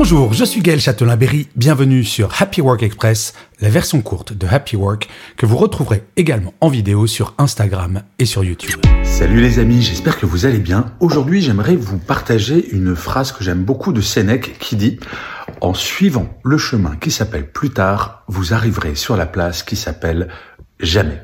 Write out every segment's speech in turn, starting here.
Bonjour, je suis Gaël Châtelain-Berry, bienvenue sur Happy Work Express, la version courte de Happy Work que vous retrouverez également en vidéo sur Instagram et sur YouTube. Salut les amis, j'espère que vous allez bien. Aujourd'hui j'aimerais vous partager une phrase que j'aime beaucoup de Sénèque qui dit « En suivant le chemin qui s'appelle plus tard, vous arriverez sur la place qui s'appelle jamais ».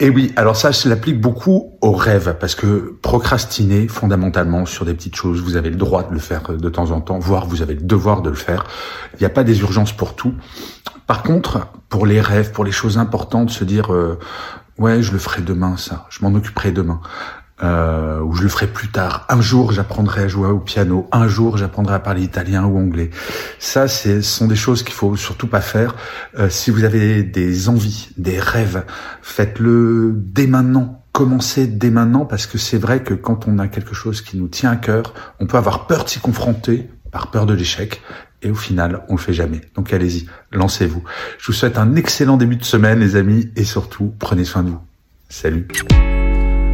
Et oui, alors ça, je l'applique beaucoup aux rêves, parce que procrastiner fondamentalement sur des petites choses, vous avez le droit de le faire de temps en temps, voire vous avez le devoir de le faire. Il n'y a pas des urgences pour tout. Par contre, pour les rêves, pour les choses importantes, se dire euh, ouais, je le ferai demain, ça, je m'en occuperai demain euh, ou je le ferai plus tard. Un jour, j'apprendrai à jouer au piano. Un jour, j'apprendrai à parler italien ou anglais. Ça, ce sont des choses qu'il faut surtout pas faire. Euh, si vous avez des envies, des rêves, faites-le dès maintenant. Commencez dès maintenant parce que c'est vrai que quand on a quelque chose qui nous tient à cœur, on peut avoir peur de s'y confronter par peur de l'échec et au final, on le fait jamais. Donc allez-y, lancez-vous. Je vous souhaite un excellent début de semaine, les amis, et surtout, prenez soin de vous. Salut.